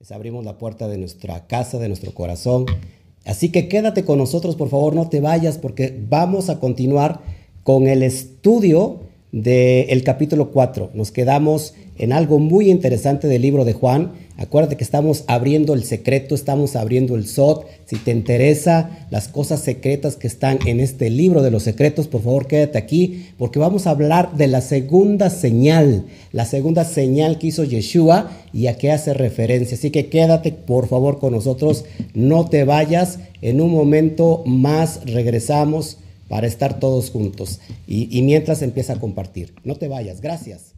les abrimos la puerta de nuestra casa, de nuestro corazón. Así que quédate con nosotros, por favor, no te vayas porque vamos a continuar con el estudio del capítulo 4. Nos quedamos en algo muy interesante del libro de Juan. Acuérdate que estamos abriendo el secreto, estamos abriendo el SOT. Si te interesa las cosas secretas que están en este libro de los secretos, por favor quédate aquí porque vamos a hablar de la segunda señal, la segunda señal que hizo Yeshua y a qué hace referencia. Así que quédate por favor con nosotros, no te vayas. En un momento más regresamos para estar todos juntos y, mientras empieza a compartir. No te vayas, gracias.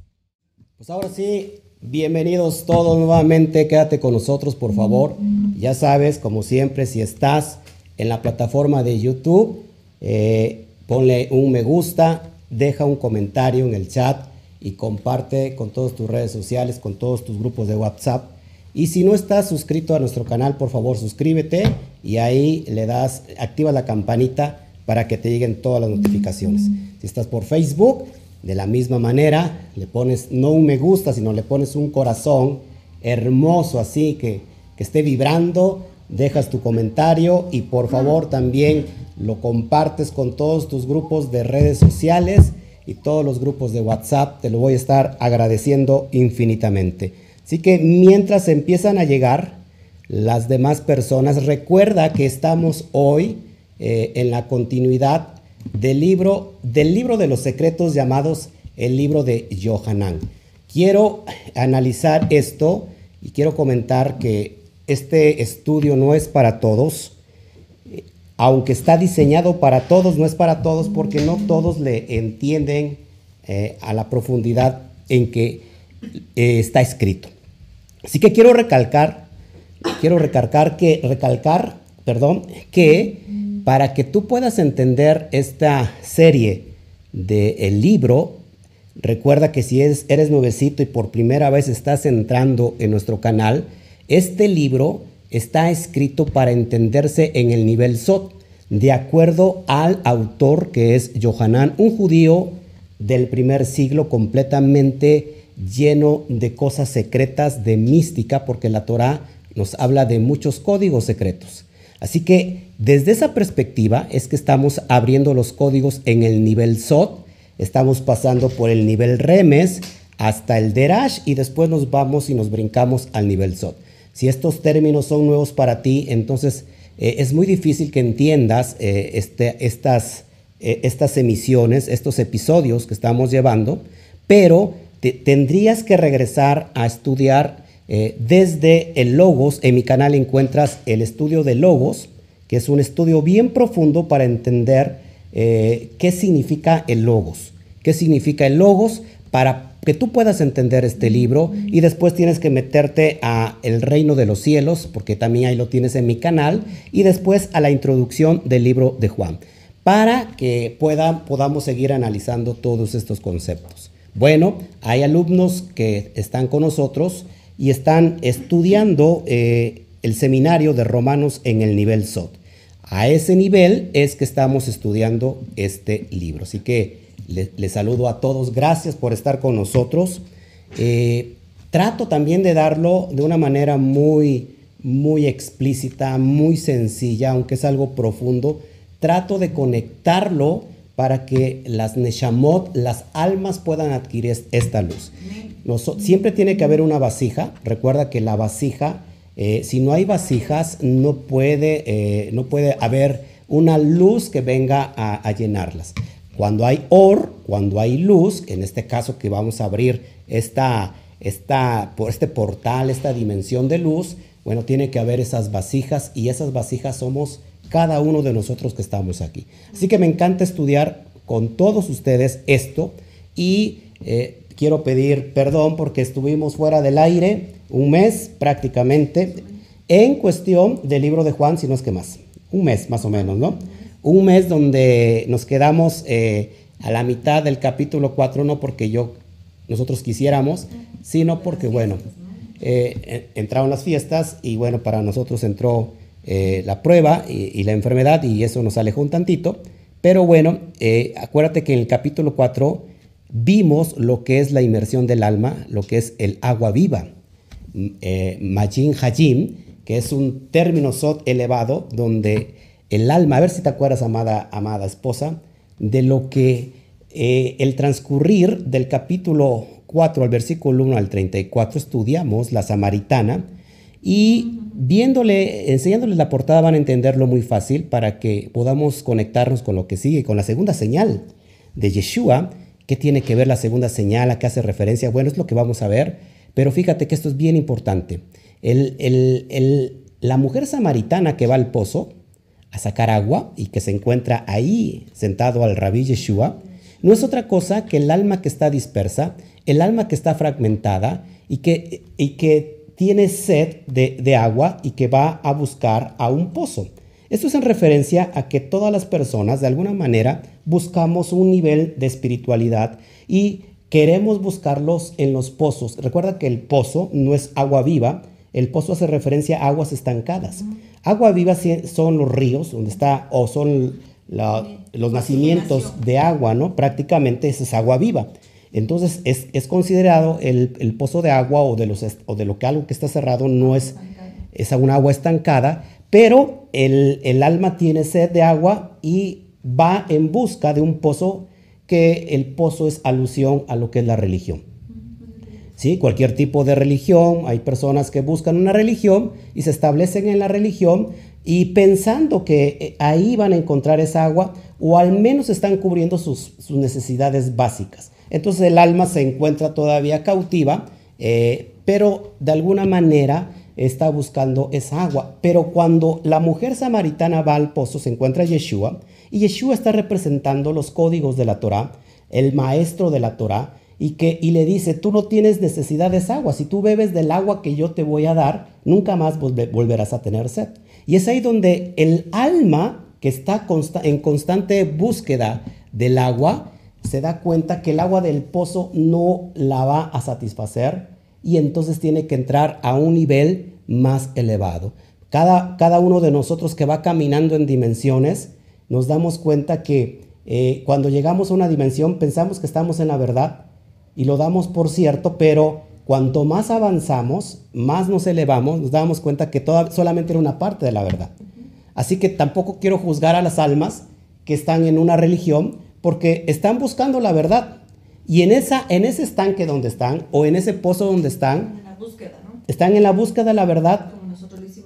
Pues ahora sí, bienvenidos todos nuevamente. Quédate con nosotros, por favor. Ya sabes, como siempre, si estás en la plataforma de YouTube, eh, ponle un me gusta, deja un comentario en el chat y comparte con todas tus redes sociales, con todos tus grupos de WhatsApp. Y si no estás suscrito a nuestro canal, por favor suscríbete y ahí le das, activa la campanita para que te lleguen todas las notificaciones. Si estás por Facebook, de la misma manera, le pones no un me gusta, sino le pones un corazón hermoso así que, que esté vibrando, dejas tu comentario y por favor también lo compartes con todos tus grupos de redes sociales y todos los grupos de WhatsApp. Te lo voy a estar agradeciendo infinitamente. Así que mientras empiezan a llegar las demás personas, recuerda que estamos hoy eh, en la continuidad del libro, del libro de los secretos llamados el libro de Johanan. Quiero analizar esto y quiero comentar que este estudio no es para todos, aunque está diseñado para todos, no es para todos porque no todos le entienden eh, a la profundidad en que eh, está escrito. Así que quiero recalcar, quiero recalcar que, recalcar, perdón, que para que tú puedas entender esta serie del libro, recuerda que si eres, eres nuevecito y por primera vez estás entrando en nuestro canal, este libro está escrito para entenderse en el nivel Sot, de acuerdo al autor que es Johanan, un judío del primer siglo completamente lleno de cosas secretas, de mística, porque la Torah nos habla de muchos códigos secretos. Así que desde esa perspectiva es que estamos abriendo los códigos en el nivel SOT, estamos pasando por el nivel REMES hasta el DERASH y después nos vamos y nos brincamos al nivel SOT. Si estos términos son nuevos para ti, entonces eh, es muy difícil que entiendas eh, este, estas, eh, estas emisiones, estos episodios que estamos llevando, pero tendrías que regresar a estudiar desde el Logos. En mi canal encuentras el estudio de Logos, que es un estudio bien profundo para entender eh, qué significa el logos, qué significa el logos para que tú puedas entender este libro y después tienes que meterte a el reino de los cielos, porque también ahí lo tienes en mi canal, y después a la introducción del libro de Juan, para que podamos seguir analizando todos estos conceptos. Bueno, hay alumnos que están con nosotros y están estudiando eh, el seminario de Romanos en el nivel SOT. A ese nivel es que estamos estudiando este libro. Así que les saludo a todos. Gracias por estar con nosotros. Eh, trato también de darlo de una manera muy, muy explícita, muy sencilla, aunque es algo profundo. Trato de conectarlo para que las Neshamot, las almas puedan adquirir esta luz. siempre tiene que haber una vasija. Recuerda que la vasija eh, si no hay vasijas, no puede, eh, no puede haber una luz que venga a, llenarlas. Cuando hay or, cuando hay luz, en este caso que vamos a abrir esta, esta, por este portal, esta dimensión de luz, bueno, tiene que haber esas vasijas y esas vasijas somos cada uno de nosotros que estamos aquí. Así que me encanta estudiar con todos ustedes esto y eh, quiero pedir perdón porque estuvimos fuera del aire un mes prácticamente en cuestión del libro de Juan, si no es que más, un mes más o menos, ¿no? Un mes donde nos quedamos eh, a la mitad del capítulo 4, no porque yo, nosotros quisiéramos, sino porque, bueno, eh, entraron las fiestas y bueno, para nosotros entró eh, la prueba y, la enfermedad y eso nos alejó un tantito. Pero bueno, acuérdate que en el capítulo 4 vimos lo que es la inmersión del alma, lo que es el agua viva. eh, Majin Hajim, que es un término sot elevado donde el alma, a ver si te acuerdas, amada, amada esposa, de lo que eh, el transcurrir del capítulo 4 al versículo 1 al 34 estudiamos la samaritana y viéndole, enseñándoles la portada van a entenderlo muy fácil para que podamos conectarnos con lo que sigue, con la segunda señal de Yeshua. ¿Qué tiene que ver la segunda señal? ¿A qué hace referencia? Bueno, es lo que vamos a ver, pero fíjate que esto es bien importante. la mujer samaritana que va al pozo a sacar agua y que se encuentra ahí sentado al rabí Yeshua, no es otra cosa que el alma que está dispersa, el alma que está fragmentada y que, y que tiene sed de, agua y que va a buscar a un pozo. Esto es en referencia a que todas las personas de alguna manera buscamos un nivel de espiritualidad y queremos buscarlos en los pozos. Recuerda que el pozo no es agua viva, el pozo hace referencia a aguas estancadas. Agua viva son los ríos, donde está, o son los nacimientos de agua, ¿no? Prácticamente esa es agua viva. Entonces es, considerado el, pozo de agua o de, los, o de lo que algo que está cerrado no es, es un agua estancada, pero el, alma tiene sed de agua y va en busca de un pozo que el pozo es alusión a lo que es la religión. ¿Sí? Cualquier tipo de religión, hay personas que buscan una religión y se establecen en la religión y pensando que eh, ahí van a encontrar esa agua o al menos están cubriendo sus, sus necesidades básicas. Entonces el alma se encuentra todavía cautiva, eh, pero de alguna manera está buscando esa agua. Pero cuando la mujer samaritana va al pozo, se encuentra Yeshua, y Yeshua está representando los códigos de la Torah, el maestro de la Torah, y, que, y le dice, tú no tienes necesidad de esa agua, si tú bebes del agua que yo te voy a dar, nunca más volverás a tener sed. Y es ahí donde el alma que está en constante búsqueda del agua, se da cuenta que el agua del pozo no la va a satisfacer y entonces tiene que entrar a un nivel más elevado. Cada, cada uno de nosotros que va caminando en dimensiones, nos damos cuenta que eh, cuando llegamos a una dimensión pensamos que estamos en la verdad y lo damos por cierto, pero cuanto más avanzamos, más nos elevamos, nos damos cuenta que toda, solamente era una parte de la verdad. Así que tampoco quiero juzgar a las almas que están en una religión, porque están buscando la verdad. Y en, esa, en ese estanque donde están, o en ese pozo donde están, están en la búsqueda de la verdad,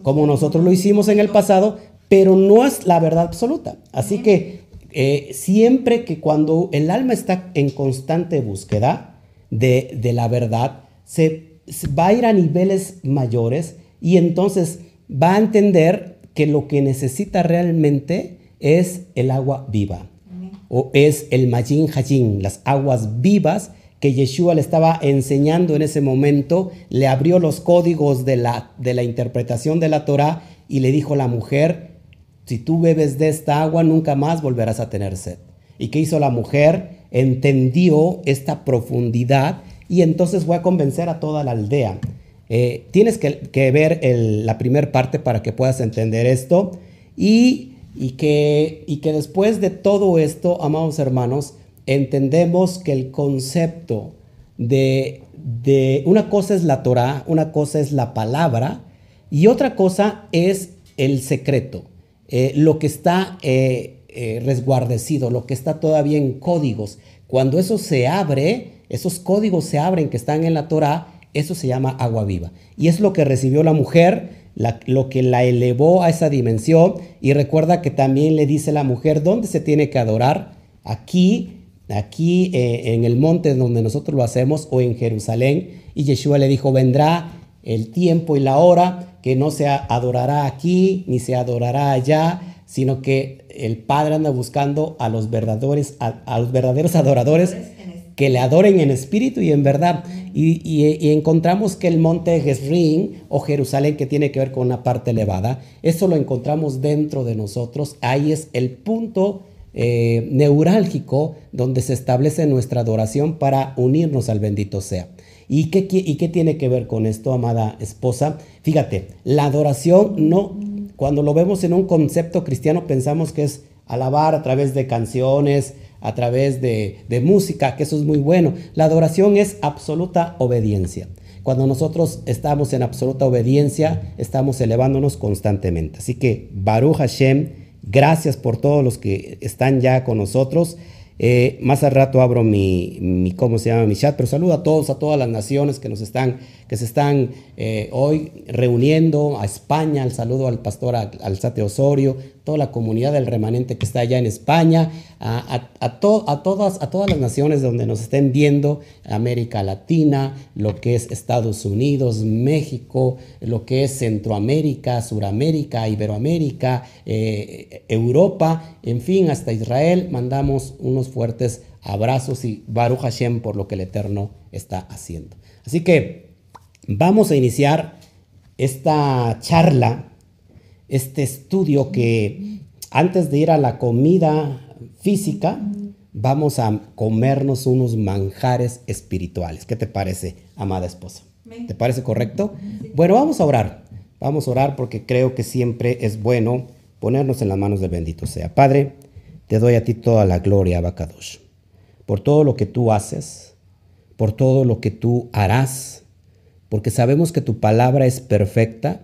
como nosotros lo hicimos, en el pasado, pero no es la verdad absoluta. Así que eh, siempre que cuando el alma está en constante búsqueda de, de la verdad, se, va a ir a niveles mayores y entonces va a entender que lo que necesita realmente es el agua viva o es el Majin Hajin, las aguas vivas que Yeshua le estaba enseñando en ese momento, le abrió los códigos de la, de la interpretación de la Torah y le dijo a la mujer, si tú bebes de esta agua nunca más volverás a tener sed. ¿Y qué hizo la mujer? Entendió esta profundidad y entonces fue a convencer a toda la aldea. Eh, tienes que, ver la primera parte para que puedas entender esto y y que, y que después de todo esto, amados hermanos, entendemos que el concepto de, de una cosa es la Torah, una cosa es la palabra y otra cosa es el secreto, eh, lo que está eh, eh, resguardecido, lo que está todavía en códigos. Cuando eso se abre, esos códigos se abren que están en la Torah, eso se llama agua viva. Y es lo que recibió la mujer lo que la elevó a esa dimensión. Y recuerda que también le dice la mujer dónde se tiene que adorar. Aquí, aquí eh, en el monte donde nosotros lo hacemos o en Jerusalén. Y Yeshua le dijo, vendrá el tiempo y la hora que no se adorará aquí ni se adorará allá, sino que el Padre anda buscando a los verdaderos, a los verdaderos adoradores que le adoren en espíritu y en verdad. Y, encontramos que el monte Gesrin o Jerusalén, que tiene que ver con una parte elevada, eso lo encontramos dentro de nosotros. Ahí es el punto eh, neurálgico donde se establece nuestra adoración para unirnos al bendito sea. ¿Y qué, ¿Y qué tiene que ver con esto, amada esposa? Fíjate, la adoración no, cuando lo vemos en un concepto cristiano pensamos que es alabar a través de canciones, a través de, música, que eso es muy bueno. La adoración es absoluta obediencia. cuando nosotros estamos en absoluta obediencia, estamos elevándonos constantemente. Así que Baruch Hashem, gracias por todos los que están ya con nosotros. Eh, más al rato abro mi, mi, ¿cómo se llama? Mi chat, pero saludo a todos, a todas las naciones que nos están, que se están eh, hoy reuniendo, a España, el saludo al pastor Alzate Osorio, toda la comunidad del remanente que está allá en España, a, a, a, todas, a todas las naciones donde nos estén viendo, América Latina, lo que es Estados Unidos, México, lo que es Centroamérica, Suramérica, Iberoamérica, eh, Europa, en fin, hasta Israel, mandamos unos fuertes abrazos y Baruch Hashem por lo que el Eterno está haciendo. Así que vamos a iniciar esta charla, este estudio que antes de ir a la comida física, vamos a comernos unos manjares espirituales. ¿Qué te parece, amada esposa? ¿Te parece correcto? Bueno, vamos a orar. Vamos a orar porque creo que siempre es bueno ponernos en las manos del bendito sea. Padre, te doy a ti toda la gloria, Abacadosh, por todo lo que tú haces, por todo lo que tú harás, porque sabemos que tu palabra es perfecta,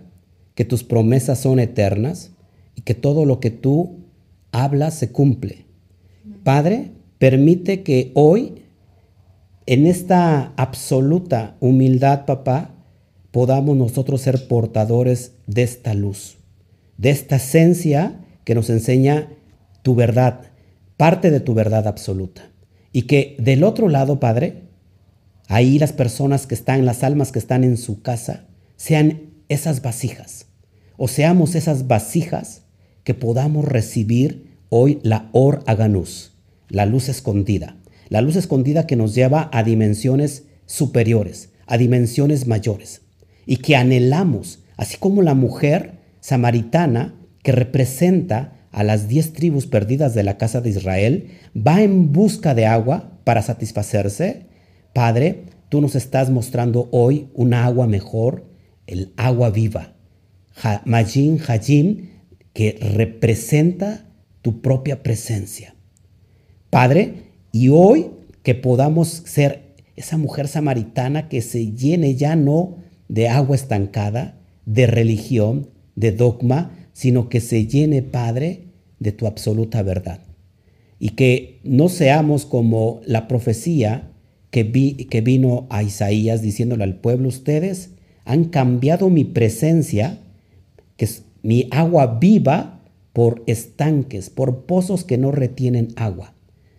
que tus promesas son eternas y que todo lo que tú hablas se cumple. Padre, permite que hoy, en esta absoluta humildad, papá, podamos nosotros ser portadores de esta luz, de esta esencia que nos enseña tu verdad, parte de tu verdad absoluta. Y que del otro lado, Padre, ahí las personas que están, las almas que están en su casa, sean esas vasijas, o seamos esas vasijas que podamos recibir hoy la Or Aganus, la luz escondida, la luz escondida que nos lleva a dimensiones superiores, a dimensiones mayores, y que anhelamos, así como la mujer samaritana que representa a las diez tribus perdidas de la casa de Israel, va en busca de agua para satisfacerse. Padre, tú nos estás mostrando hoy un agua mejor, el agua viva. Majin Hajim, que representa tu propia presencia. Padre, y hoy que podamos ser esa mujer samaritana que se llene ya no de agua estancada, de religión, de dogma, sino que se llene, Padre, de tu absoluta verdad. Y que no seamos como la profecía que, vi, que vino a Isaías diciéndole al pueblo, ustedes han cambiado mi presencia, que es mi agua viva, por estanques, por pozos que no retienen agua.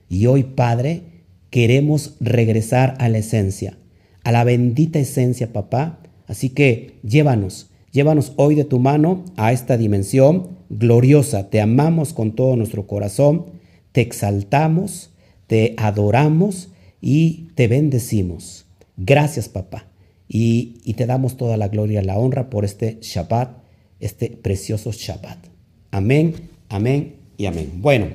Y hoy, Padre, queremos regresar a la esencia, a la bendita esencia, papá. Así que llévanos, llévanos hoy de tu mano a esta dimensión gloriosa. Te amamos con todo nuestro corazón, te exaltamos, te adoramos y te bendecimos. Gracias, papá. Y, y te damos toda la gloria y la honra por este Shabbat, este precioso Shabbat. Amén, amén y amén. Bueno,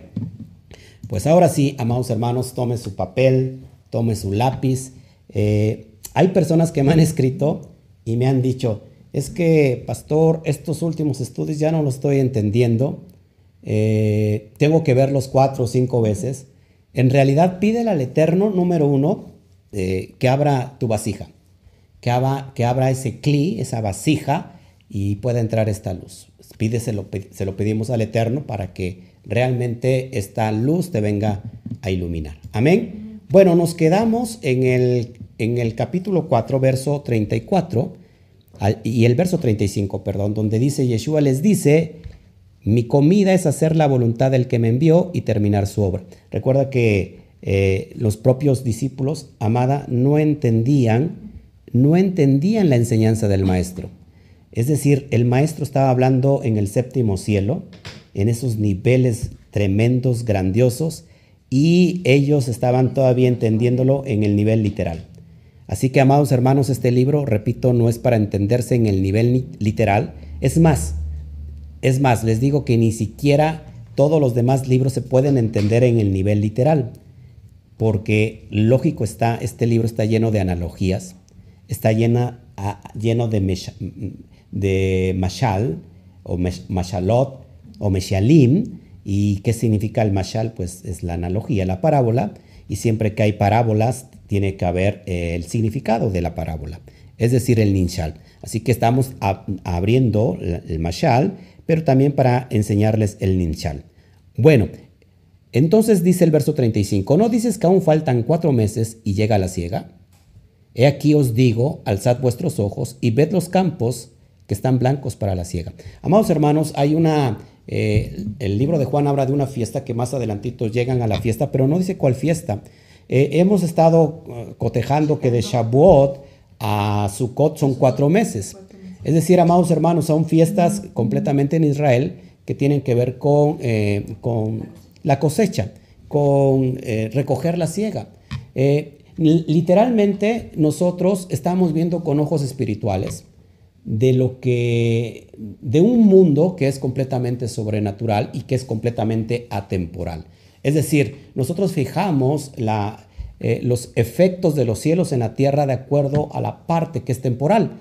pues ahora sí, amados hermanos, tome su papel, tome su lápiz. Eh, hay personas que me han escrito y me han dicho, es que, pastor, estos últimos estudios ya no los estoy entendiendo. Eh, tengo que verlos cuatro o cinco veces. En realidad, pídele al Eterno, número uno, eh, que abra tu vasija, que abra, ese cli, esa vasija, y pueda entrar esta luz. Pídeselo, se lo pedimos al Eterno para que realmente esta luz te venga a iluminar. Amén. Bueno, nos quedamos en el, en el capítulo 4, verso 34 y el verso 35, perdón, donde dice, Yeshua les dice, mi comida es hacer la voluntad del que me envió y terminar su obra. Recuerda que eh, los propios discípulos, amada, no entendían, no entendían la enseñanza del maestro. Es decir, el maestro estaba hablando en el séptimo cielo, en esos niveles tremendos, grandiosos, y ellos estaban todavía entendiéndolo en el nivel literal. Así que, amados hermanos, este libro, repito, no es para entenderse en el nivel literal. Es más, es más, les digo que ni siquiera todos los demás libros se pueden entender en el nivel literal, porque lógico está, este libro está lleno de analogías, está llena, lleno de, de mashal, o mashalot, o meshalim, y qué significa el mashal, pues es la analogía, la parábola, y siempre que hay parábolas tiene que haber eh, el significado de la parábola. es decir, el ninshal. Así que estamos abriendo el mashal, pero también para enseñarles el ninshal. Bueno, entonces dice el verso 35, ¿no dices que aún faltan cuatro meses y llega la ciega? He aquí os digo, alzad vuestros ojos y ved los campos que están blancos para la ciega. Amados hermanos, hay una, eh, el libro de Juan habla de una fiesta que más adelantito llegan a la fiesta, pero no dice cuál fiesta. Eh, hemos estado eh, cotejando que de Shavuot a Sukkot son cuatro meses. Es decir, amados hermanos, son fiestas completamente en Israel que tienen que ver con, con la cosecha, con recoger la ciega. Literalmente nosotros estamos viendo con ojos espirituales de lo que de un mundo que es completamente sobrenatural y que es completamente atemporal. Es decir, nosotros fijamos eh, los efectos de los cielos en la tierra de acuerdo a la parte que es temporal.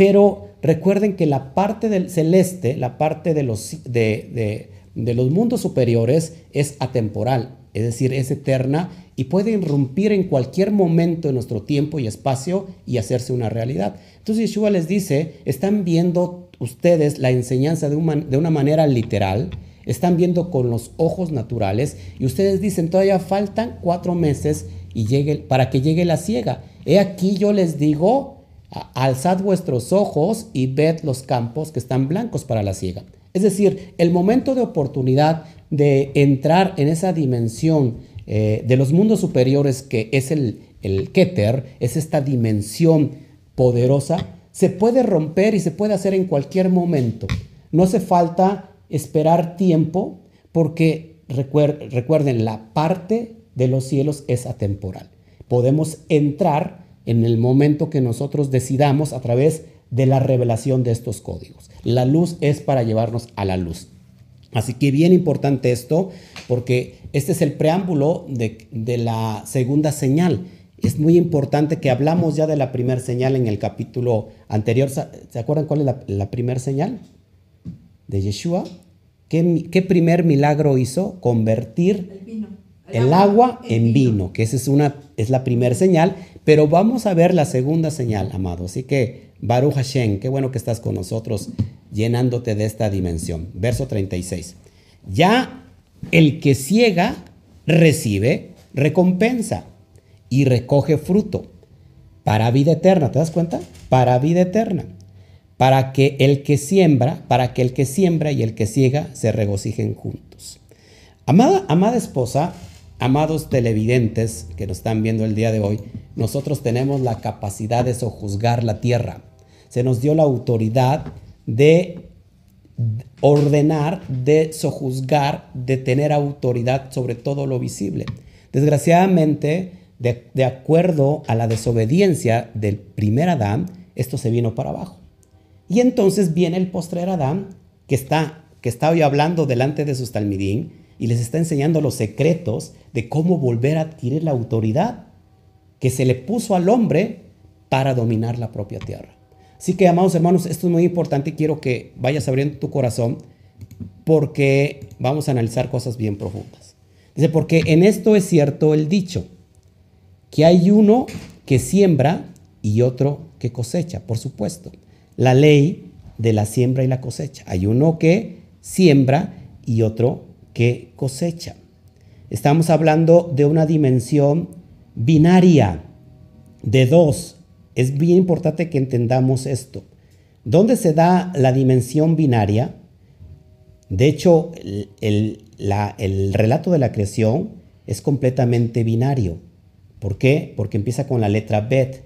Pero recuerden que la parte del celeste, la parte de los, de los mundos superiores es atemporal, es decir, es eterna y puede irrumpir en cualquier momento de nuestro tiempo y espacio y hacerse una realidad. Entonces Yeshua les dice, están viendo ustedes la enseñanza de una, de una manera literal, están viendo con los ojos naturales y ustedes dicen, todavía faltan cuatro meses y llegue, para que llegue la ciega. He aquí yo les digo, alzad vuestros ojos y ved los campos que están blancos para la ciega. Es decir, el momento de oportunidad de entrar en esa dimensión eh, de los mundos superiores, que es el, el Keter, es esta dimensión poderosa, se puede romper y se puede hacer en cualquier momento. No hace falta esperar tiempo porque recuerden, la parte de los cielos es atemporal. Podemos entrar en el momento que nosotros decidamos a través de la revelación de estos códigos. La luz es para llevarnos a la luz. Así que bien importante esto, porque este es el preámbulo de, la segunda señal. Es muy importante que hablamos ya de la primera señal en el capítulo anterior. ¿Se acuerdan cuál es la, primera señal de Yeshua? ¿Qué, primer milagro hizo? Convertir el, agua, en vino, que esa es, una, es la primera señal. Pero vamos a ver la segunda señal, amado. Así que, Baruch Hashem, qué bueno que estás con nosotros llenándote de esta dimensión. Verso 36. Ya el que ciega recibe recompensa y recoge fruto para vida eterna. ¿Te das cuenta? Para vida eterna. Para que el que siembra, para que el que siembra y el que ciega se regocijen juntos. Amada, amada esposa, amados televidentes que nos están viendo el día de hoy, nosotros tenemos la capacidad de sojuzgar la tierra. Se nos dio la autoridad de ordenar, de sojuzgar, de tener autoridad sobre todo lo visible. Desgraciadamente, de, acuerdo a la desobediencia del primer Adán, esto se vino para abajo. Y entonces viene el postrer Adán, que está, que está hoy hablando delante de sus talmidín y les está enseñando los secretos de cómo volver a adquirir la autoridad que se le puso al hombre para dominar la propia tierra. Así que, amados hermanos, esto es muy importante y quiero que vayas abriendo tu corazón porque vamos a analizar cosas bien profundas. Dice, porque en esto es cierto el dicho, que hay uno que siembra y otro que cosecha, por supuesto. La ley de la siembra y la cosecha. Hay uno que siembra y otro que cosecha. Estamos hablando de una dimensión binaria de dos es bien importante que entendamos esto. ¿Dónde se da la dimensión binaria? De hecho, el, relato de la creación es completamente binario. ¿Por qué? Porque empieza con la letra Bet.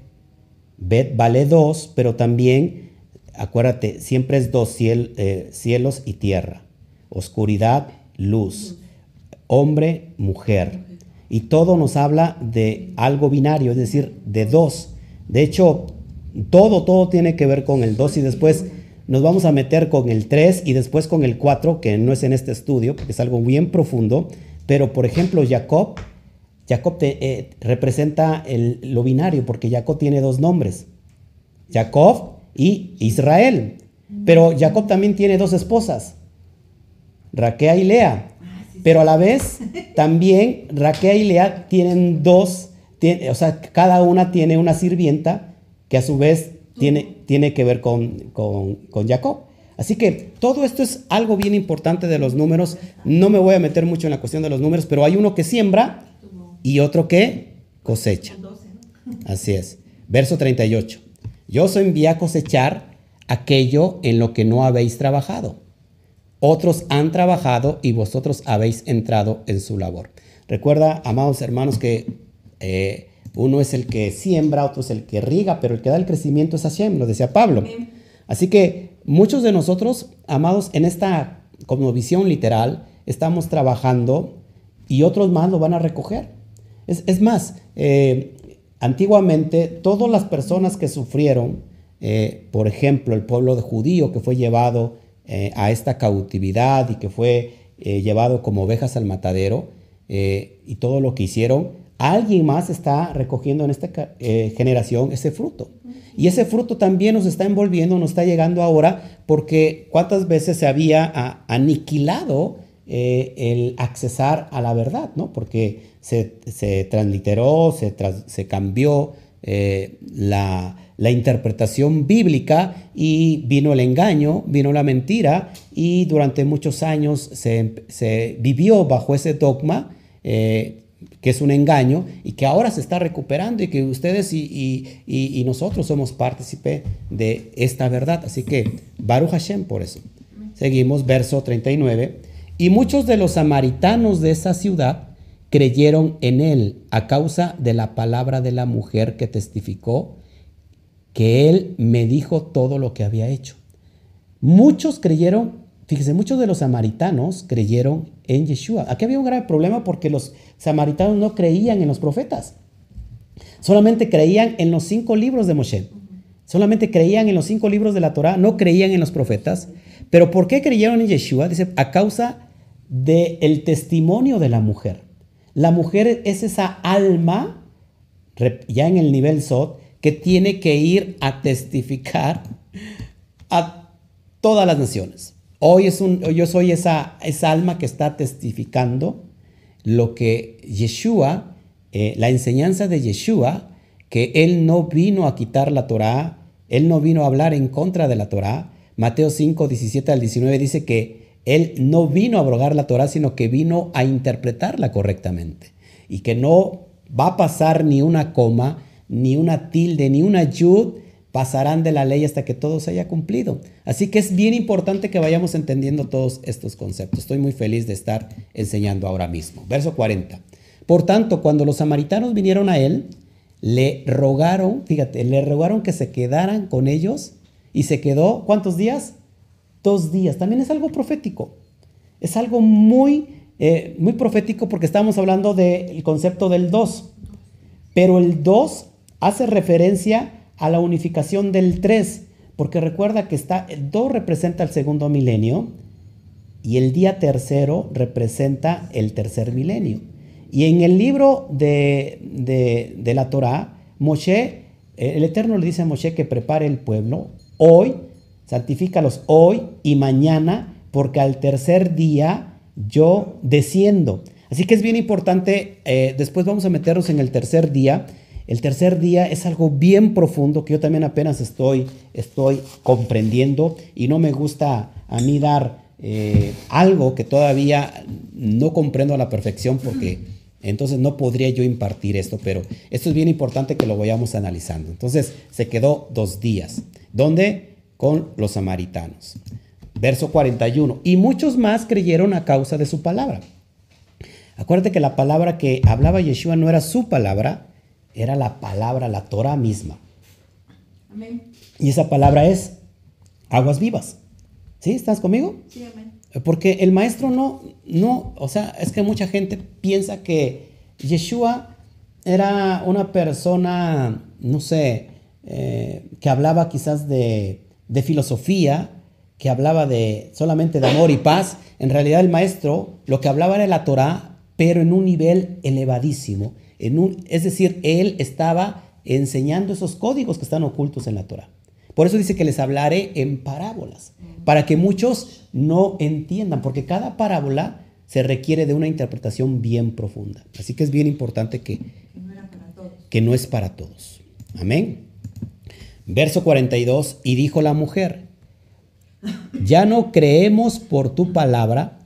Bet vale dos, pero también, acuérdate, siempre es dos eh, cielos y tierra. Oscuridad, luz. Hombre, mujer. Y todo nos habla de algo binario, es decir, de dos. De hecho, todo, todo tiene que ver con el 2 y después nos vamos a meter con el 3 y después con el 4, que no es en este estudio, porque es algo bien profundo. Pero, por ejemplo, Jacob, Jacob eh, representa el, lo binario, porque Jacob tiene dos nombres, Jacob y Israel. Pero Jacob también tiene dos esposas, Raquel y Lea. Pero a la vez, también Raquel y Lea tienen dos o sea, cada una tiene una sirvienta que a su vez tiene, tiene que ver con, con, con Jacob. Así que todo esto es algo bien importante de los números. No me voy a meter mucho en la cuestión de los números, pero hay uno que siembra y otro que cosecha. Así es. Verso 38. Yo os envié a cosechar aquello en lo que no habéis trabajado. Otros han trabajado y vosotros habéis entrado en su labor. Recuerda, amados hermanos, que eh, uno es el que siembra, otro es el que riega, pero el que da el crecimiento es Hashem, lo decía Pablo. Así que muchos de nosotros, amados, en esta como visión literal, estamos trabajando y otros más lo van a recoger. Es, más, eh, antiguamente todas las personas que sufrieron, eh, por ejemplo, el pueblo de judío que fue llevado eh, a esta cautividad y que fue llevado como ovejas al matadero y todo lo que hicieron, alguien más está recogiendo en esta generación ese fruto. Y ese fruto también nos está envolviendo, nos está llegando ahora, porque cuántas veces se había aniquilado el accesar a la verdad, ¿no? Porque se, transliteró, se, se cambió eh, la, interpretación bíblica y vino el engaño, vino la mentira y durante muchos años se, vivió bajo ese dogma eh, que es un engaño y que ahora se está recuperando y que ustedes y, nosotros somos partícipe de esta verdad. Así que Baruch Hashem por eso. Seguimos, verso 39. Y muchos de los samaritanos de esa ciudad creyeron en él a causa de la palabra de la mujer que testificó que él me dijo todo lo que había hecho. Muchos creyeron, fíjese, muchos de los samaritanos creyeron en Yeshua. Aquí había un grave problema porque los samaritanos no creían en los profetas. Solamente creían en los cinco libros de Moshe. Solamente creían en los cinco libros de la Torah, no creían en los profetas. Pero ¿por qué creyeron en Yeshua? Dice, a causa del testimonio de la mujer. La mujer es esa alma, ya en el nivel SOT, que tiene que ir a testificar a todas las naciones. Hoy es un, yo soy esa, esa alma que está testificando lo que Yeshua, eh, la enseñanza de Yeshua, que él no vino a quitar la Torah, él no vino a hablar en contra de la Torah. Mateo 5, 17 al 19 dice que él no vino a abrogar la Torah, sino que vino a interpretarla correctamente. Y que no va a pasar ni una coma, ni una tilde, ni una yud, pasarán de la ley hasta que todo se haya cumplido. Así que es bien importante que vayamos entendiendo todos estos conceptos. Estoy muy feliz de estar enseñando ahora mismo. Verso 40. Por tanto, cuando los samaritanos vinieron a él, le rogaron, fíjate, le rogaron que se quedaran con ellos y se quedó, ¿cuántos días? Dos días. También es algo profético. Es algo muy, eh, muy profético porque estamos hablando del concepto del dos. Pero el dos hace referencia a la unificación del tres. Porque recuerda que está, el dos representa el segundo milenio y el día tercero representa el tercer milenio. Y en el libro de, de la Torah, Moshe, el Eterno le dice a Moshe que prepare el pueblo hoy santifícalos hoy y mañana, porque al tercer día yo desciendo. Así que es bien importante, eh, después vamos a meternos en el tercer día. El tercer día es algo bien profundo que yo también apenas estoy, estoy comprendiendo y no me gusta a mí dar eh, algo que todavía no comprendo a la perfección porque entonces no podría yo impartir esto, pero esto es bien importante que lo vayamos analizando. Entonces se quedó dos días, donde con los samaritanos. Verso 41. Y muchos más creyeron a causa de su palabra. Acuérdate que la palabra que hablaba Yeshua no era su palabra, era la palabra, la Torah misma. Amén. Y esa palabra es aguas vivas. ¿Sí? ¿Estás conmigo? Sí, amén. Porque el maestro no, no, o sea, es que mucha gente piensa que Yeshua era una persona, no sé, eh, que hablaba quizás de de filosofía que hablaba de solamente de amor y paz, en realidad el maestro lo que hablaba era la Torah, pero en un nivel elevadísimo. En un, es decir, él estaba enseñando esos códigos que están ocultos en la Torah. Por eso dice que les hablaré en parábolas, para que muchos no entiendan, porque cada parábola se requiere de una interpretación bien profunda. Así que es bien importante que, que no es para todos. Amén. Verso 42, y dijo la mujer, ya no creemos por tu palabra,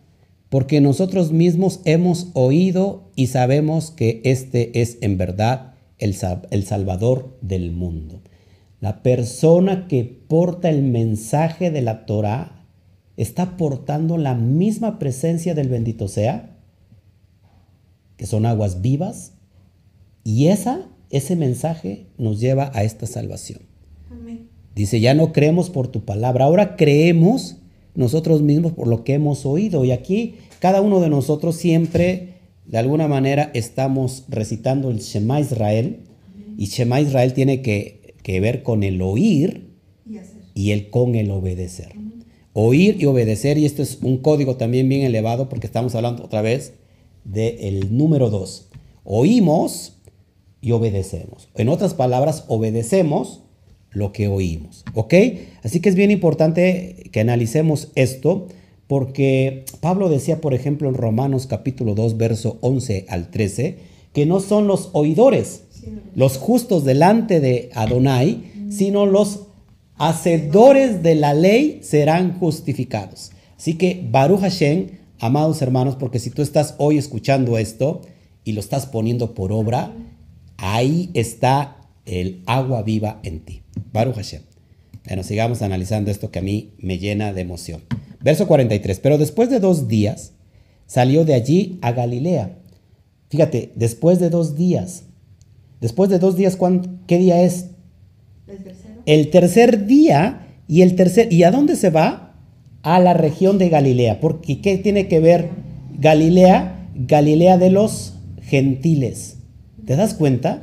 porque nosotros mismos hemos oído y sabemos que este es en verdad el, el Salvador del mundo. La persona que porta el mensaje de la Torah está portando la misma presencia del bendito sea, que son aguas vivas, y esa, ese mensaje nos lleva a esta salvación. Dice, ya no creemos por tu palabra, ahora creemos nosotros mismos por lo que hemos oído. Y aquí cada uno de nosotros siempre, de alguna manera, estamos recitando el Shema Israel. Y Shema Israel tiene que, ver con el oír y, el con el obedecer. Oír y obedecer, y esto es un código también bien elevado porque estamos hablando otra vez del número dos. Oímos y obedecemos. En otras palabras, obedecemos lo que oímos. ¿Ok? Así que es bien importante que analicemos esto porque Pablo decía, por ejemplo, en Romanos capítulo 2, verso 11 al 13, que no son los oidores, los justos delante de Adonai, sino los hacedores de la ley serán justificados. Así que Baruch Hashem, amados hermanos, porque si tú estás hoy escuchando esto y lo estás poniendo por obra, ahí está el agua viva en ti. Baruch Hashem. Bueno, sigamos analizando esto que a mí me llena de emoción. Verso 43. Pero después de dos días salió de allí a Galilea. Fíjate, después de dos días. Después de dos días, ¿qué día es? El, el tercer día. Y el tercer, ¿y a dónde se va? A la región de Galilea. Porque ¿qué tiene que ver Galilea? Galilea de los gentiles. ¿Te das cuenta?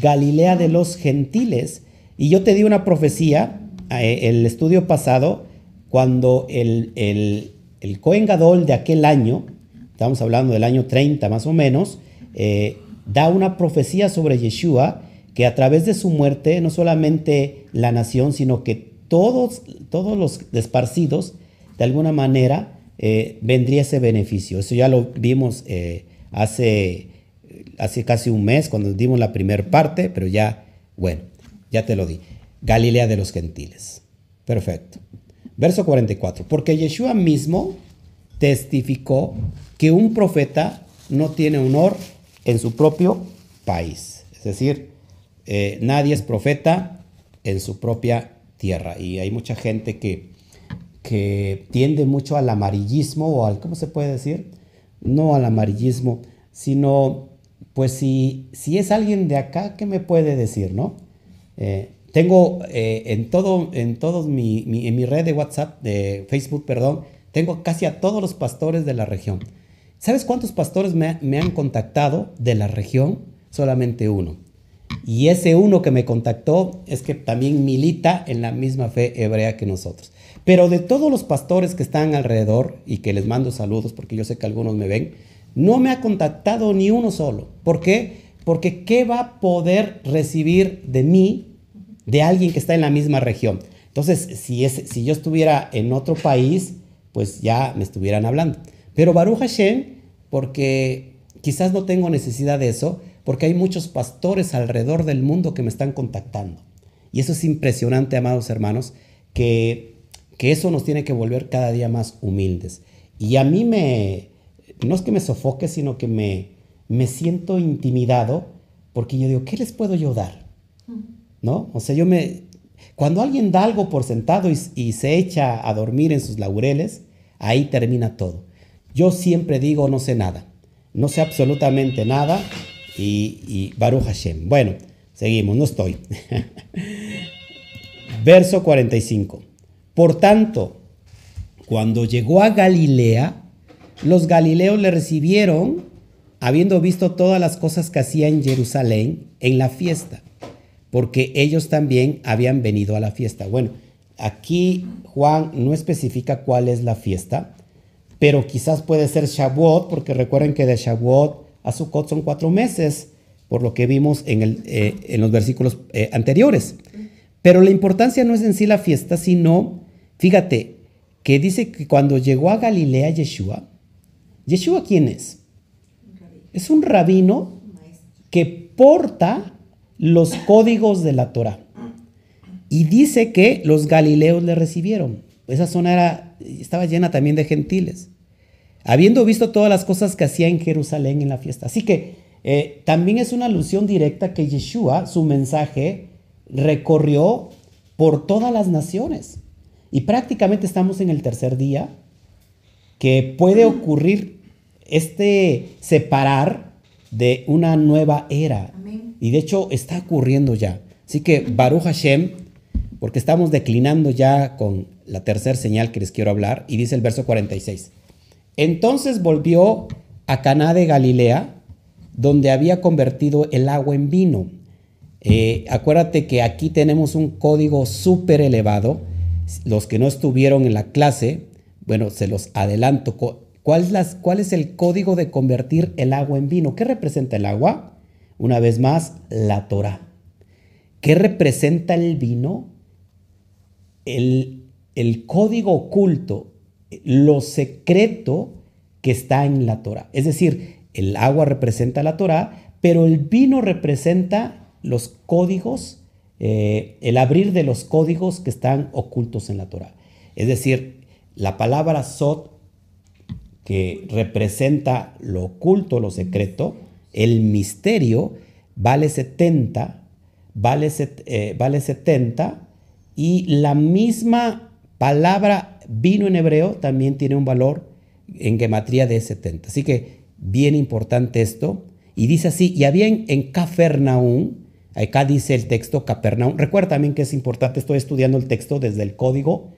Galilea de los gentiles. Y yo te di una profecía, eh, el estudio pasado, cuando el, el, el Cohen Gadol de aquel año, estamos hablando del año 30 más o menos, eh, da una profecía sobre Yeshua, que a través de su muerte, no solamente la nación, sino que todos, todos los desparcidos, de alguna manera, eh, vendría ese beneficio. Eso ya lo vimos hace, hace casi un mes, cuando dimos la primera parte, pero ya, bueno, ya te lo di. Galilea de los gentiles. Perfecto. Verso 44. Porque Yeshua mismo testificó que un profeta no tiene honor en su propio país. Es decir, eh, nadie es profeta en su propia tierra. Y hay mucha gente que, que tiende mucho al amarillismo o al, ¿cómo se puede decir? No al amarillismo, sino, pues si, si es alguien de acá, ¿qué me puede decir, no? Eh, tengo eh, en todo, en todos mi, en mi red de WhatsApp, de Facebook, perdón, tengo casi a todos los pastores de la región. ¿Sabes cuántos pastores me, me han contactado de la región? Solamente uno. Y ese uno que me contactó es que también milita en la misma fe hebrea que nosotros. Pero de todos los pastores que están alrededor y que les mando saludos, porque yo sé que algunos me ven, no me ha contactado ni uno solo. ¿Por qué? Porque ¿qué va a poder recibir de mí de alguien que está en la misma región. Entonces, si, es, si yo estuviera en otro país, pues ya me estuvieran hablando. Pero Baruch Hashem, porque quizás no tengo necesidad de eso, porque hay muchos pastores alrededor del mundo que me están contactando. Y eso es impresionante, amados hermanos, que, que eso nos tiene que volver cada día más humildes. Y a mí me, no es que me sofoque, sino que me, me siento intimidado, porque yo digo, ¿qué les puedo yo dar? ¿No? O sea, yo me... Cuando alguien da algo por sentado y, se echa a dormir en sus laureles, ahí termina todo. Yo siempre digo, no sé nada, no sé absolutamente nada y, y Baruch Hashem. Bueno, seguimos, no estoy. Verso 45. Por tanto, cuando llegó a Galilea, los galileos le recibieron, habiendo visto todas las cosas que hacía en Jerusalén en la fiesta porque ellos también habían venido a la fiesta. Bueno, aquí Juan no especifica cuál es la fiesta, pero quizás puede ser Shavuot, porque recuerden que de Shavuot a Sukkot son cuatro meses, por lo que vimos en, el, eh, en los versículos eh, anteriores. Pero la importancia no es en sí la fiesta, sino, fíjate, que dice que cuando llegó a Galilea Yeshua, ¿Yeshua quién es? Es un rabino que porta los códigos de la Torah. Y dice que los galileos le recibieron. Esa zona era, estaba llena también de gentiles, habiendo visto todas las cosas que hacía en Jerusalén en la fiesta. Así que eh, también es una alusión directa que Yeshua, su mensaje, recorrió por todas las naciones. Y prácticamente estamos en el tercer día que puede ocurrir este separar de una nueva era. Y de hecho está ocurriendo ya. Así que Baruch Hashem, porque estamos declinando ya con la tercera señal que les quiero hablar, y dice el verso 46. Entonces volvió a Caná de Galilea, donde había convertido el agua en vino. Eh, acuérdate que aquí tenemos un código súper elevado. Los que no estuvieron en la clase, bueno, se los adelanto. ¿Cuál es, ¿Cuál es el código de convertir el agua en vino? ¿Qué representa el agua? Una vez más, la Torah. ¿Qué representa el vino? El, el código oculto, lo secreto que está en la Torah. Es decir, el agua representa la Torah, pero el vino representa los códigos, eh, el abrir de los códigos que están ocultos en la Torah. Es decir, la palabra Sot, que representa lo oculto, lo secreto, el misterio, vale 70 vale, eh, vale 70 y la misma palabra vino en hebreo también tiene un valor en gematría de 70. Así que bien importante esto. Y dice así, y había en, en acá dice el texto Capernaum, recuerda también que es importante, estoy estudiando el texto desde el código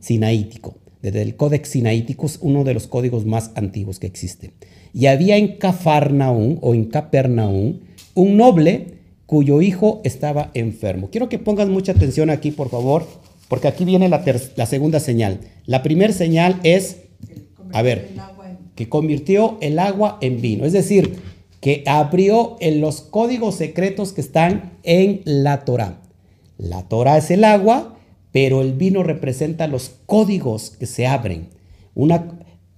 sinaítico, desde el códex sinaítico, es uno de los códigos más antiguos que existe. Y había en Cafarnaum o en Capernaum un noble cuyo hijo estaba enfermo. Quiero que pongas mucha atención aquí, por favor, porque aquí viene la, segunda señal. La primera señal es, a ver, que convirtió el agua en vino, es decir, que abrió en los códigos secretos que están en la Torah. La Torah es el agua, pero el vino representa los códigos que se abren.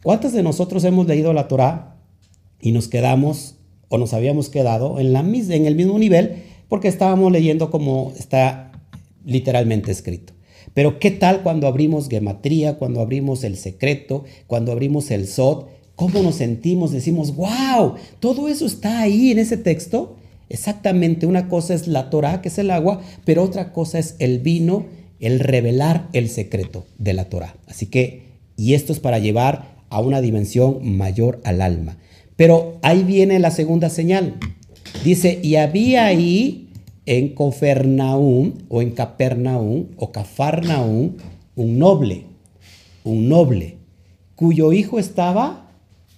¿Cuántos de nosotros hemos leído la Torah y nos quedamos o nos habíamos quedado en, la, en el mismo nivel porque estábamos leyendo como está literalmente escrito. Pero ¿qué tal cuando abrimos gematría, cuando abrimos el secreto, cuando abrimos el sod? ¿Cómo nos sentimos? Decimos, wow, todo eso está ahí en ese texto. Exactamente, una cosa es la Torah, que es el agua, pero otra cosa es el vino, el revelar el secreto de la Torah. Así que, y esto es para llevar a una dimensión mayor al alma. Pero ahí viene la segunda señal. Dice, y había ahí en Cofernaum o en Capernaum o Cafarnaum un noble, un noble, cuyo hijo estaba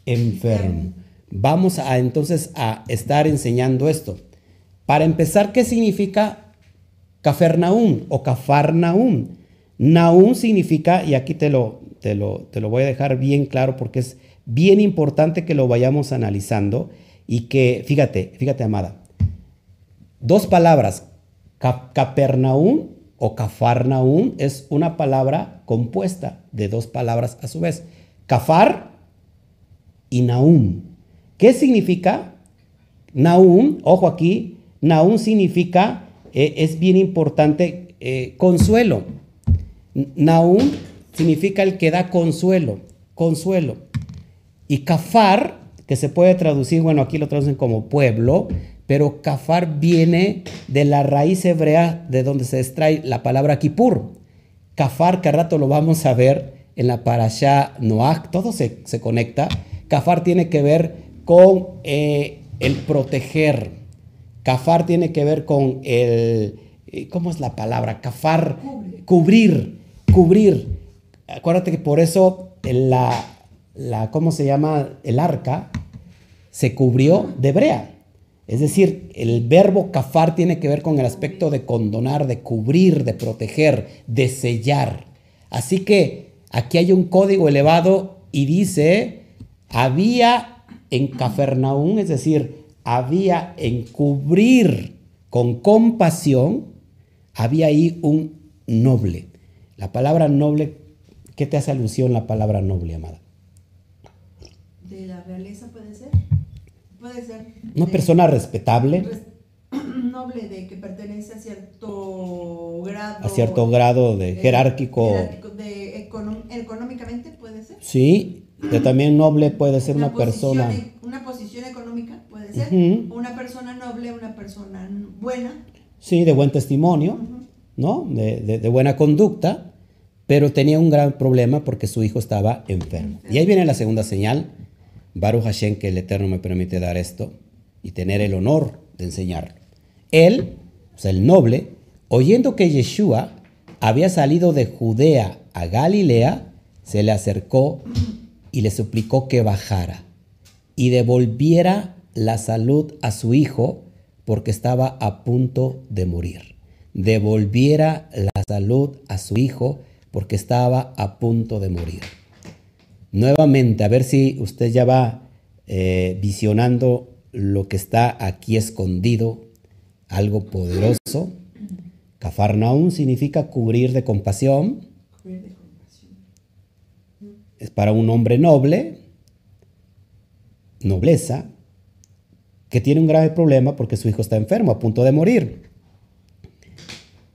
enfermo. Vamos a entonces a estar enseñando esto. Para empezar, ¿qué significa Cafarnaum o Cafarnaum? Naum significa, y aquí te lo, te lo, te lo voy a dejar bien claro porque es bien importante que lo vayamos analizando y que, fíjate, fíjate, amada, dos palabras, Capernaum o Cafarnaum es una palabra compuesta de dos palabras a su vez, Cafar y Naum. ¿Qué significa? Naum, ojo aquí, Naum significa, eh, es bien importante, eh, consuelo. Naum significa el que da consuelo, consuelo. Y kafar, que se puede traducir, bueno, aquí lo traducen como pueblo, pero kafar viene de la raíz hebrea de donde se extrae la palabra kipur. Kafar, que al rato lo vamos a ver en la parasha Noach, todo se, conecta. Kafar tiene que ver con eh, el proteger. Kafar tiene que ver con el, eh, ¿cómo es la palabra? Kafar, cubrir, cubrir. Acuérdate que por eso la, la, ¿cómo se llama? El arca se cubrió de brea. Es decir, el verbo cafar tiene que ver con el aspecto de condonar, de cubrir, de proteger, de sellar. Así que aquí hay un código elevado y dice, había en Cafarnaún, es decir, había en cubrir con compasión, había ahí un noble. La palabra noble, ¿qué te hace alusión la palabra noble, amada? De la realeza puede ser. Puede ser. Una persona respetable. noble de que pertenece a cierto grado. A cierto grado de eh, jerárquico. jerárquico de econom- económicamente puede ser. Sí, que también noble puede ser una, posición persona. e- una posición económica puede ser. Una persona noble, una persona buena. Sí, de buen testimonio, ¿no? De, de- de buena conducta, pero tenía un gran problema porque su hijo estaba enfermo. Y ahí viene la segunda señal. Baruch Hashem, que el Eterno me permite dar esto y tener el honor de enseñarlo. Él, o sea, el noble, oyendo que Yeshua había salido de Judea a Galilea, se le acercó y le suplicó que bajara y devolviera la salud a su hijo porque estaba a punto de morir. Devolviera la salud a su hijo porque estaba a punto de morir. Nuevamente, a ver si usted ya va eh, visionando lo que está aquí escondido, algo poderoso. Cafarnaún significa cubrir de compasión. Es para un hombre noble, nobleza, que tiene un grave problema porque su hijo está enfermo, a punto de morir.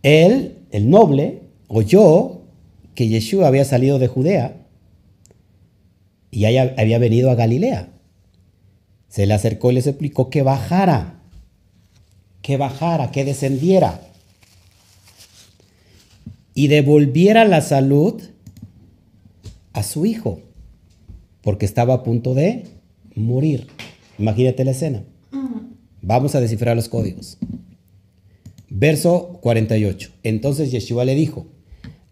Él, el noble, oyó que Yeshua había salido de Judea y haya- había venido a Galilea. Se le acercó y le suplicó que bajara, que bajara, que descendiera y devolviera la salud a su hijo, porque estaba a punto de morir. Imagínate la escena. Vamos a descifrar los códigos. Verso 48. Entonces Yeshua le dijo,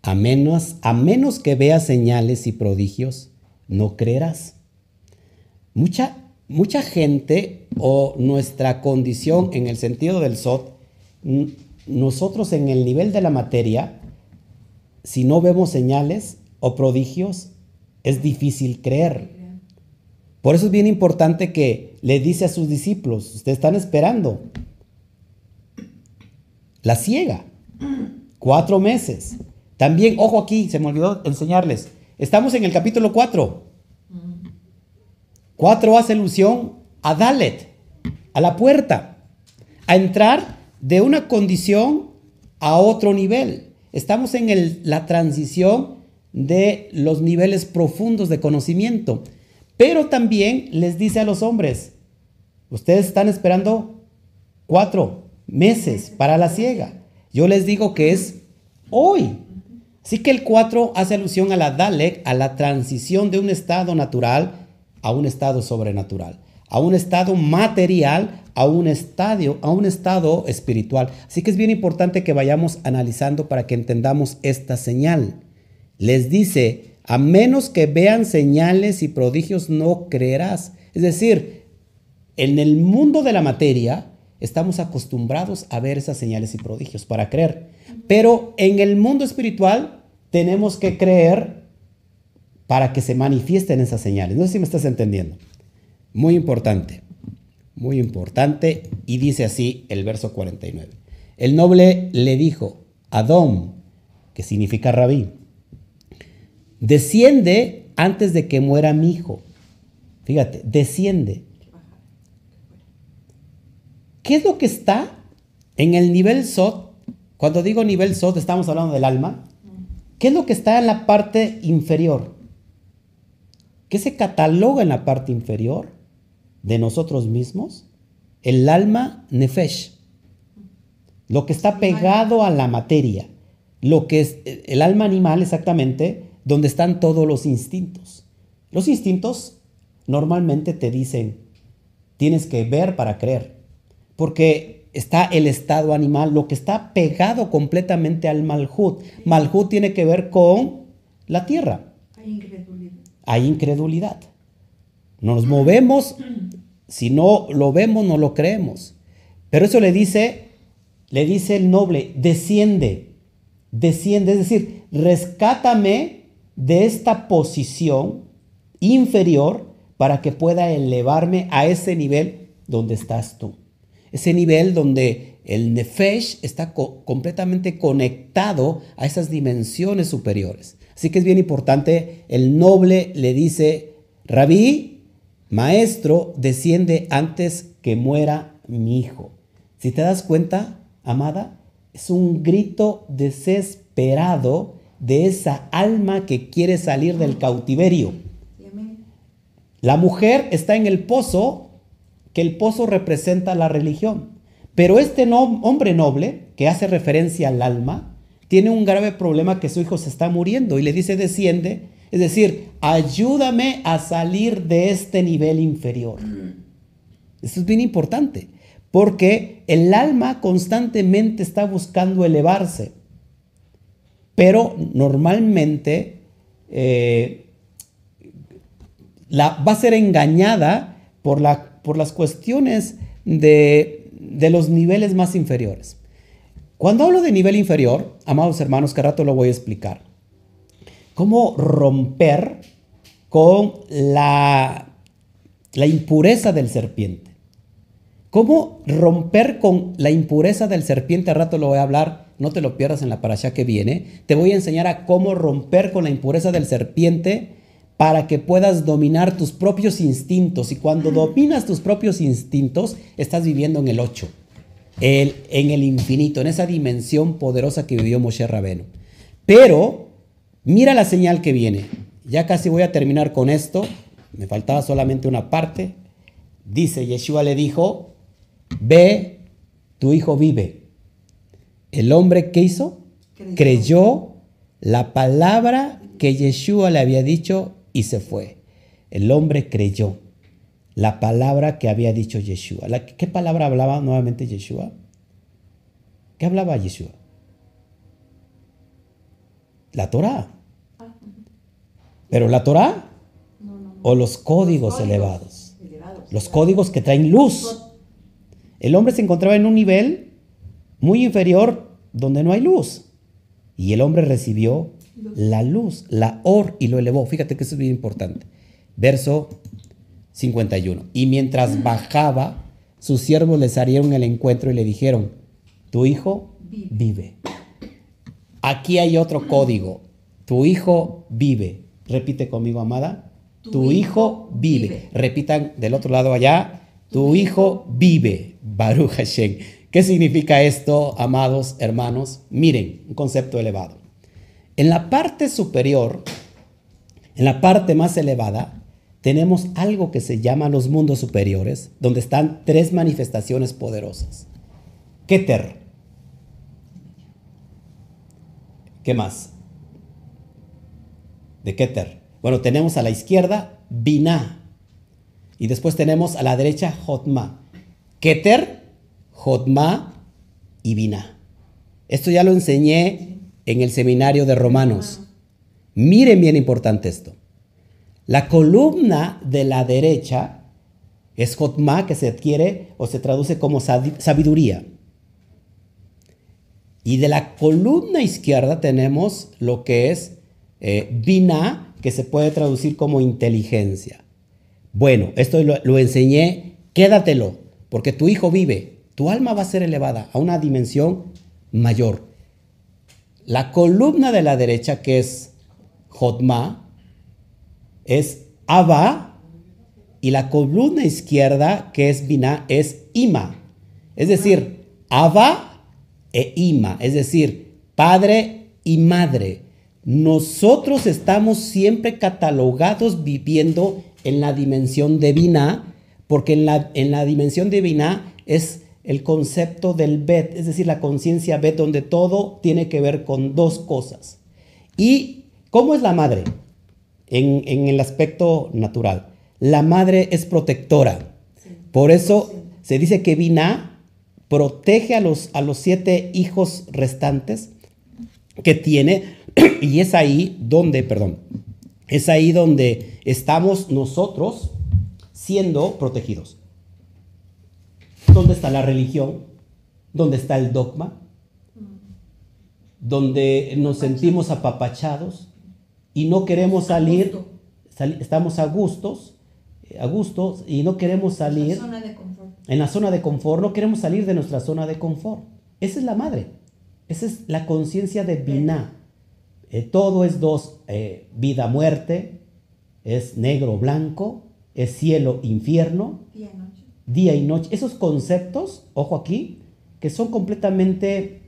a menos, a menos que veas señales y prodigios, no creerás. Mucha, mucha gente o nuestra condición en el sentido del SOT, nosotros en el nivel de la materia, si no vemos señales o prodigios, es difícil creer. Por eso es bien importante que le dice a sus discípulos, ustedes están esperando la ciega, cuatro meses. También, ojo aquí, se me olvidó enseñarles, estamos en el capítulo 4. 4 hace alusión a Dalet, a la puerta, a entrar de una condición a otro nivel. Estamos en la transición de los niveles profundos de conocimiento. Pero también les dice a los hombres, ustedes están esperando cuatro meses para la ciega. Yo les digo que es hoy. Así que el 4 hace alusión a la Dalek, a la transición de un estado natural a un estado sobrenatural, a un estado material a un estadio, a un estado espiritual. Así que es bien importante que vayamos analizando para que entendamos esta señal. Les dice, a menos que vean señales y prodigios no creerás. Es decir, en el mundo de la materia estamos acostumbrados a ver esas señales y prodigios para creer. Pero en el mundo espiritual tenemos que creer para que se manifiesten esas señales. No sé si me estás entendiendo. Muy importante, muy importante. Y dice así el verso 49. El noble le dijo, Adón, que significa rabí, desciende antes de que muera mi hijo. Fíjate, desciende. ¿Qué es lo que está en el nivel SOT? Cuando digo nivel SOT, estamos hablando del alma. ¿Qué es lo que está en la parte inferior? ¿Qué se cataloga en la parte inferior de nosotros mismos? El alma nefesh. Lo que está pegado a la materia. Lo que es el alma animal exactamente, donde están todos los instintos. Los instintos normalmente te dicen, tienes que ver para creer. Porque está el estado animal, lo que está pegado completamente al malhut. Malhut tiene que ver con la tierra. Hay incredulidad. Hay incredulidad. Nos movemos, si no lo vemos, no lo creemos. Pero eso le dice, le dice el noble, desciende, desciende, es decir, rescátame de esta posición inferior para que pueda elevarme a ese nivel donde estás tú. Ese nivel donde el nefesh está co- completamente conectado a esas dimensiones superiores. Así que es bien importante, el noble le dice, rabí, maestro, desciende antes que muera mi hijo. Si te das cuenta, amada, es un grito desesperado de esa alma que quiere salir del cautiverio. La mujer está en el pozo, que el pozo representa la religión. Pero este hombre noble, que hace referencia al alma, tiene un grave problema que su hijo se está muriendo y le dice desciende, es decir, ayúdame a salir de este nivel inferior. Eso es bien importante, porque el alma constantemente está buscando elevarse, pero normalmente eh, la, va a ser engañada por, la, por las cuestiones de, de los niveles más inferiores. Cuando hablo de nivel inferior, amados hermanos, que rato lo voy a explicar, cómo romper con la, la impureza del serpiente. ¿Cómo romper con la impureza del serpiente? A rato lo voy a hablar, no te lo pierdas en la parasha que viene. Te voy a enseñar a cómo romper con la impureza del serpiente para que puedas dominar tus propios instintos. Y cuando dominas tus propios instintos, estás viviendo en el 8 el, en el infinito, en esa dimensión poderosa que vivió Moshe Rabeno. Pero mira la señal que viene. Ya casi voy a terminar con esto. Me faltaba solamente una parte. Dice, Yeshua le dijo, ve, tu hijo vive. El hombre que hizo creyó. creyó la palabra que Yeshua le había dicho y se fue. El hombre creyó la palabra que había dicho Yeshua. ¿Qué palabra hablaba nuevamente Yeshua? ¿Qué hablaba Yeshua? La Torah. Pero la Torah o los códigos, elevados. Los códigos que traen luz. El hombre se encontraba en un nivel muy inferior donde no hay luz. Y el hombre recibió la luz, la or, y lo elevó. Fíjate que eso es bien importante. Verso 51. Y mientras bajaba, sus siervos le salieron el encuentro y le dijeron, tu hijo vive. Aquí hay otro código. Tu hijo vive. Repite conmigo, amada. Tu, hijo, vive. Repitan del otro lado allá. Tu, hijo vive. Baruch Hashem. ¿Qué significa esto, amados hermanos? Miren, un concepto elevado. En la parte superior, en la parte más elevada, tenemos algo que se llama los mundos superiores, donde están tres manifestaciones poderosas. Keter. ¿Qué más? De Keter. Bueno, tenemos a la izquierda Binah. Y después tenemos a la derecha Jotma. Keter, Jotma y Binah. Esto ya lo enseñé en el seminario de Romanos. Miren bien importante esto. La columna de la derecha es Jotma, que se adquiere o se traduce como sabiduría. Y de la columna izquierda tenemos lo que es eh, Bina, que se puede traducir como inteligencia. Bueno, esto lo, lo enseñé, quédatelo, porque tu hijo vive, tu alma va a ser elevada a una dimensión mayor. La columna de la derecha, que es Jotma, es Abba y la columna izquierda, que es Binah, es Ima. Es decir, Abba e Ima, es decir, padre y madre. Nosotros estamos siempre catalogados viviendo en la dimensión de Binah, porque en la, en la dimensión de Binah es el concepto del Bet, es decir, la conciencia Bet, donde todo tiene que ver con dos cosas. ¿Y cómo es la madre? en, el aspecto natural. La madre es protectora. Por eso se dice que Vina protege a los, a los siete hijos restantes que tiene y es ahí donde, perdón, es ahí donde estamos nosotros siendo protegidos. ¿Dónde está la religión? ¿Dónde está el dogma? ¿Donde nos sentimos apapachados? y no queremos salir, estamos a gustos, a gustos y no queremos salir en la zona de confort, no queremos salir de nuestra zona de confort. Esa es la madre, esa es la conciencia de Binah. Eh, todo es dos, eh, vida, muerte, es negro, blanco, es cielo, infierno, día y noche. Esos conceptos, ojo aquí, que son completamente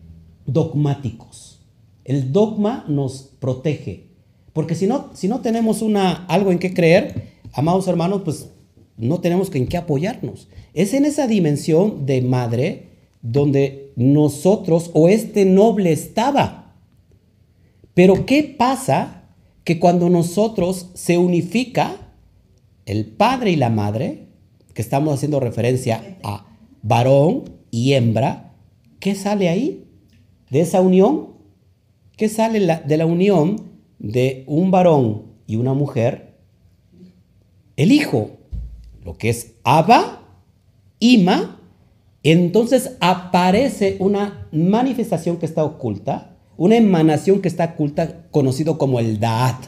dogmáticos. El dogma nos protege, porque si no, si no tenemos una, algo en qué creer, amados hermanos, pues no tenemos en qué apoyarnos. Es en esa dimensión de madre donde nosotros o este noble estaba. Pero ¿qué pasa? Que cuando nosotros se unifica el padre y la madre, que estamos haciendo referencia a varón y hembra, ¿qué sale ahí? De esa unión, ¿qué sale de la unión de un varón y una mujer? El hijo, lo que es Abba, Ima, entonces aparece una manifestación que está oculta, una emanación que está oculta, conocido como el Da'at,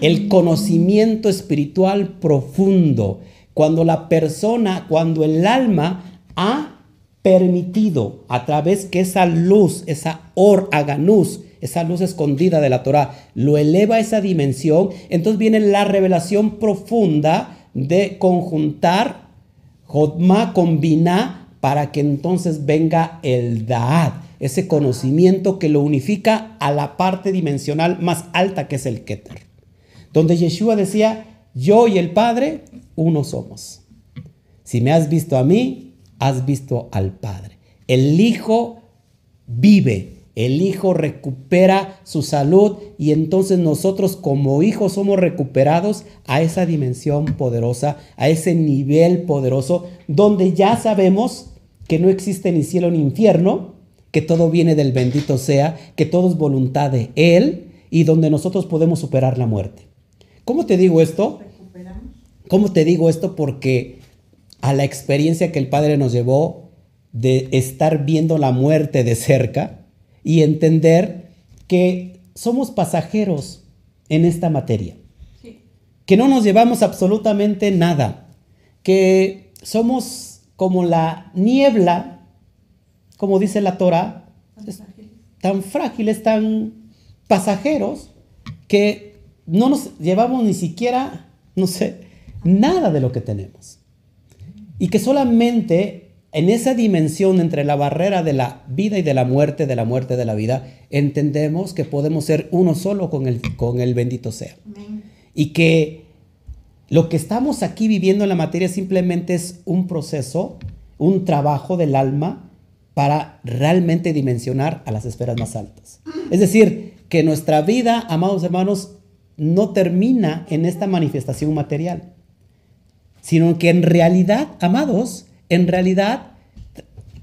el conocimiento espiritual profundo, cuando la persona, cuando el alma ha permitido a través que esa luz, esa or aganus, esa luz escondida de la Torah, lo eleva a esa dimensión, entonces viene la revelación profunda de conjuntar Jotma con Binah para que entonces venga el Da'at, ese conocimiento que lo unifica a la parte dimensional más alta que es el Keter. Donde Yeshua decía, yo y el Padre, uno somos. Si me has visto a mí, has visto al Padre. El Hijo vive, el Hijo recupera su salud y entonces nosotros como hijos somos recuperados a esa dimensión poderosa, a ese nivel poderoso, donde ya sabemos que no existe ni cielo ni infierno, que todo viene del bendito sea, que todo es voluntad de Él y donde nosotros podemos superar la muerte. ¿Cómo te digo esto? ¿Cómo te digo esto? Porque a la experiencia que el Padre nos llevó de estar viendo la muerte de cerca y entender que somos pasajeros en esta materia, que no nos llevamos absolutamente nada, que somos como la niebla, como dice la Torah, tan frágiles, tan pasajeros, que no nos llevamos ni siquiera, no sé, nada de lo que tenemos. Y que solamente en esa dimensión entre la barrera de la vida y de la muerte, de la muerte de la vida, entendemos que podemos ser uno solo con el, con el bendito sea. Y que lo que estamos aquí viviendo en la materia simplemente es un proceso, un trabajo del alma para realmente dimensionar a las esferas más altas. Es decir, que nuestra vida, amados hermanos, no termina en esta manifestación material sino que en realidad, amados, en realidad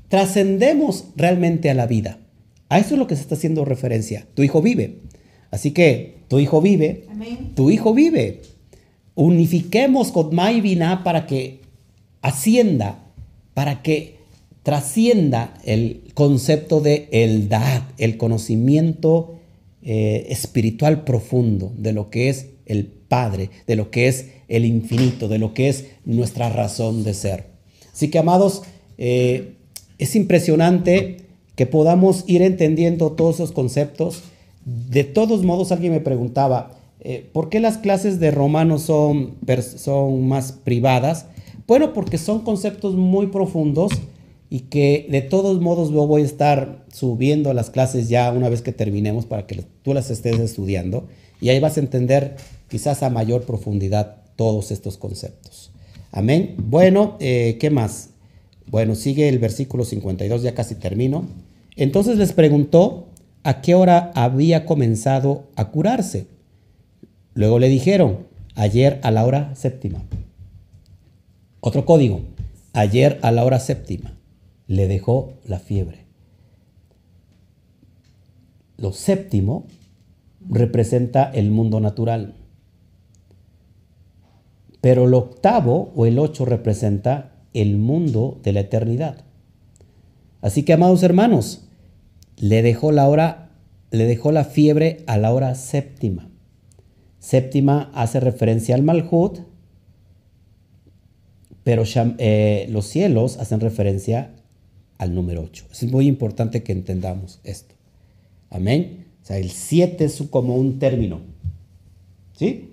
trascendemos realmente a la vida. A eso es lo que se está haciendo referencia. Tu hijo vive. Así que tu hijo vive, tu hijo vive. Unifiquemos con y para que ascienda, para que trascienda el concepto de el dad, el conocimiento eh, espiritual profundo de lo que es el Padre, de lo que es el infinito, de lo que es nuestra razón de ser. Así que, amados, eh, es impresionante que podamos ir entendiendo todos esos conceptos. De todos modos, alguien me preguntaba, eh, ¿por qué las clases de romanos son, son más privadas? Bueno, porque son conceptos muy profundos y que de todos modos yo voy a estar subiendo las clases ya una vez que terminemos para que tú las estés estudiando y ahí vas a entender quizás a mayor profundidad todos estos conceptos. Amén. Bueno, eh, ¿qué más? Bueno, sigue el versículo 52, ya casi termino. Entonces les preguntó a qué hora había comenzado a curarse. Luego le dijeron, ayer a la hora séptima. Otro código, ayer a la hora séptima. Le dejó la fiebre. Lo séptimo representa el mundo natural. Pero el octavo o el ocho representa el mundo de la eternidad. Así que, amados hermanos, le dejó la hora, le dejó la fiebre a la hora séptima. Séptima hace referencia al Malhut, pero eh, los cielos hacen referencia al número 8. Es muy importante que entendamos esto. Amén. O sea, el 7 es como un término. ¿Sí?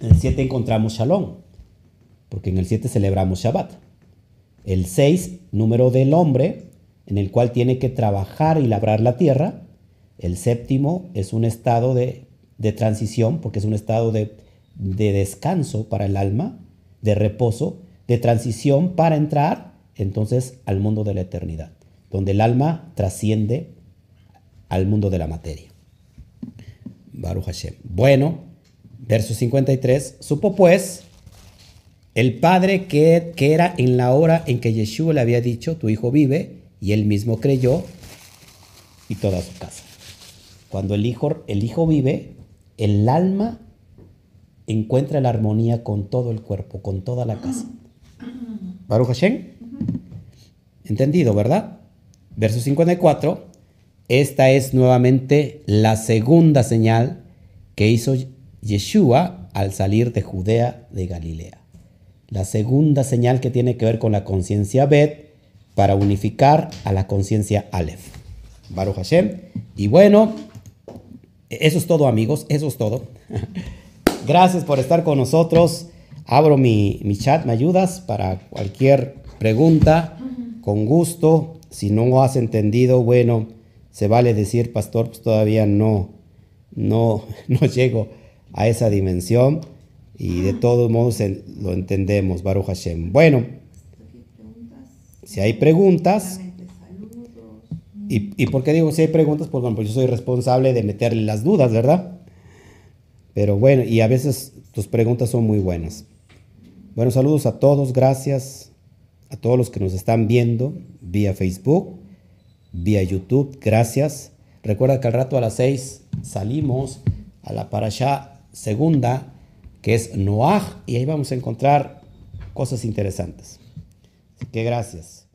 En el 7 encontramos Shalom, porque en el 7 celebramos Shabbat. El 6, número del hombre, en el cual tiene que trabajar y labrar la tierra. El séptimo es un estado de, transición, porque es un estado de, de descanso para el alma, de reposo, de transición para entrar entonces al mundo de la eternidad, donde el alma trasciende al mundo de la materia. Baruch Hashem. Bueno, verso 53, supo pues el padre que, que era en la hora en que Yeshua le había dicho, tu hijo vive, y él mismo creyó, y toda su casa. Cuando el hijo, el hijo vive, el alma encuentra la armonía con todo el cuerpo, con toda la casa. Baruch Hashem. Entendido, ¿verdad? Verso 54. Esta es nuevamente la segunda señal que hizo Yeshua al salir de Judea de Galilea. La segunda señal que tiene que ver con la conciencia Bet para unificar a la conciencia Aleph. Baruch Hashem. Y bueno, eso es todo amigos, eso es todo. Gracias por estar con nosotros. Abro mi, mi chat, ¿me ayudas? Para cualquier pregunta, con gusto. Si no has entendido, bueno, se vale decir, pastor, pues todavía no, no, no llego a esa dimensión y de todos modos lo entendemos, Baruch Hashem. Bueno, si hay preguntas, y, y por qué digo si hay preguntas, pues bueno, pues yo soy responsable de meterle las dudas, ¿verdad? Pero bueno, y a veces tus preguntas son muy buenas. Bueno, saludos a todos, gracias a todos los que nos están viendo vía Facebook vía YouTube. Gracias. Recuerda que al rato a las 6 salimos a la parasha segunda, que es Noah, y ahí vamos a encontrar cosas interesantes. Así que gracias.